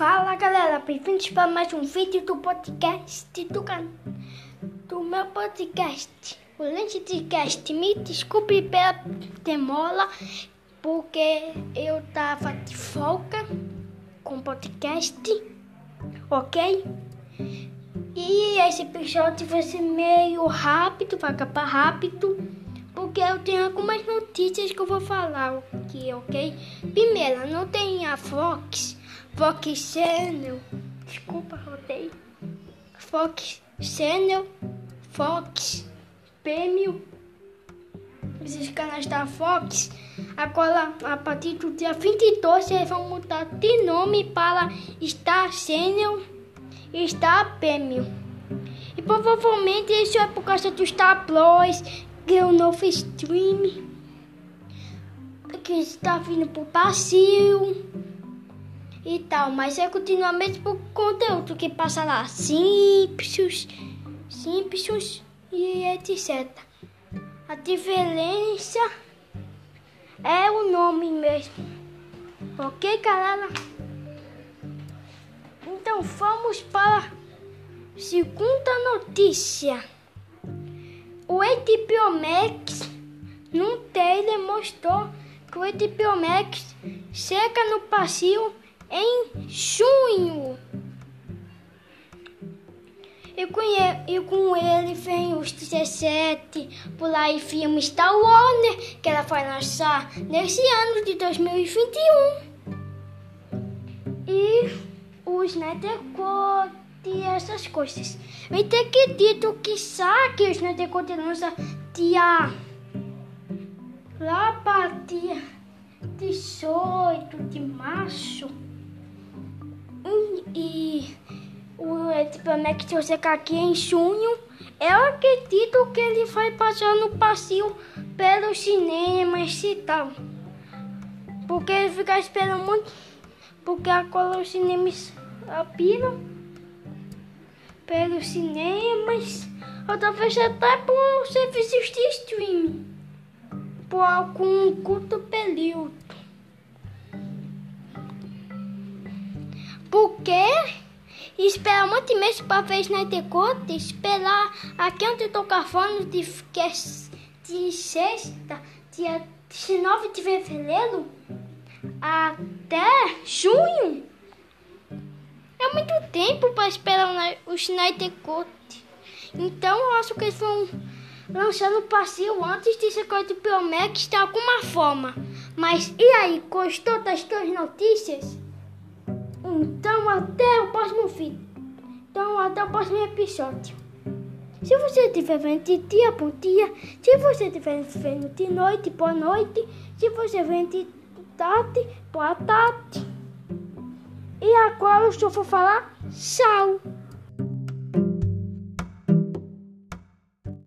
Fala galera, bem-vindos para mais um vídeo do podcast do, do meu podcast. O Lentecast, me desculpe pela demora, porque eu tava de folga com podcast, ok? E esse episódio vai ser meio rápido, vai acabar rápido, porque eu tenho algumas notícias que eu vou falar aqui, ok? Primeiro, não tem a Fox Fox Channel. Desculpa, rotei. Fox Channel. Fox Prêmio. Esses canais da Fox. Agora, a partir do dia 22, eles vão mudar de nome para Star Channel e Star Prêmio. E provavelmente isso é por causa do Star Plus, que é o novo stream que está vindo para o Brasil e tal, mas é continuamente por conteúdo que passa lá, Simpsons, Simpsons e etc. A diferença é o nome mesmo, ok, galera? Então vamos para a segunda notícia. O HBO Max num trailer mostrou que o HBO Max chega no passeio em junho. E com, ele, e com ele vem os 17 por aí filmes da Warner que ela vai lançar nesse ano de 2021. E os Nethercode e essas coisas. Eu acredito que sabe os Nethercode lança dia lá para dia 18 de março. O Etipamec se você aqui em junho, eu acredito que ele vai passar no passeio pelos cinemas e tal. Porque ele fica esperando muito. Porque agora os cinemas apiram pelos cinemas. Ou talvez até por serviços de streaming. Por algum curto período. Porque esperar muito meses para ver Snyder Cut, esperar onde eu estou cavando de, é de sexta, dia 19 de fevereiro, até junho. É muito tempo para esperar o Snyder Cut. Então eu acho que eles vão lançar no passeio antes de ser coisa do Promex de alguma forma. Mas e aí, gostou das tuas notícias? Então até o próximo vídeo. Então até o próximo episódio. Se você estiver vendo de dia, bom dia. Se você estiver vendo de noite, boa noite. Se você vendo de tarde, boa tarde. E agora eu só vou falar tchau.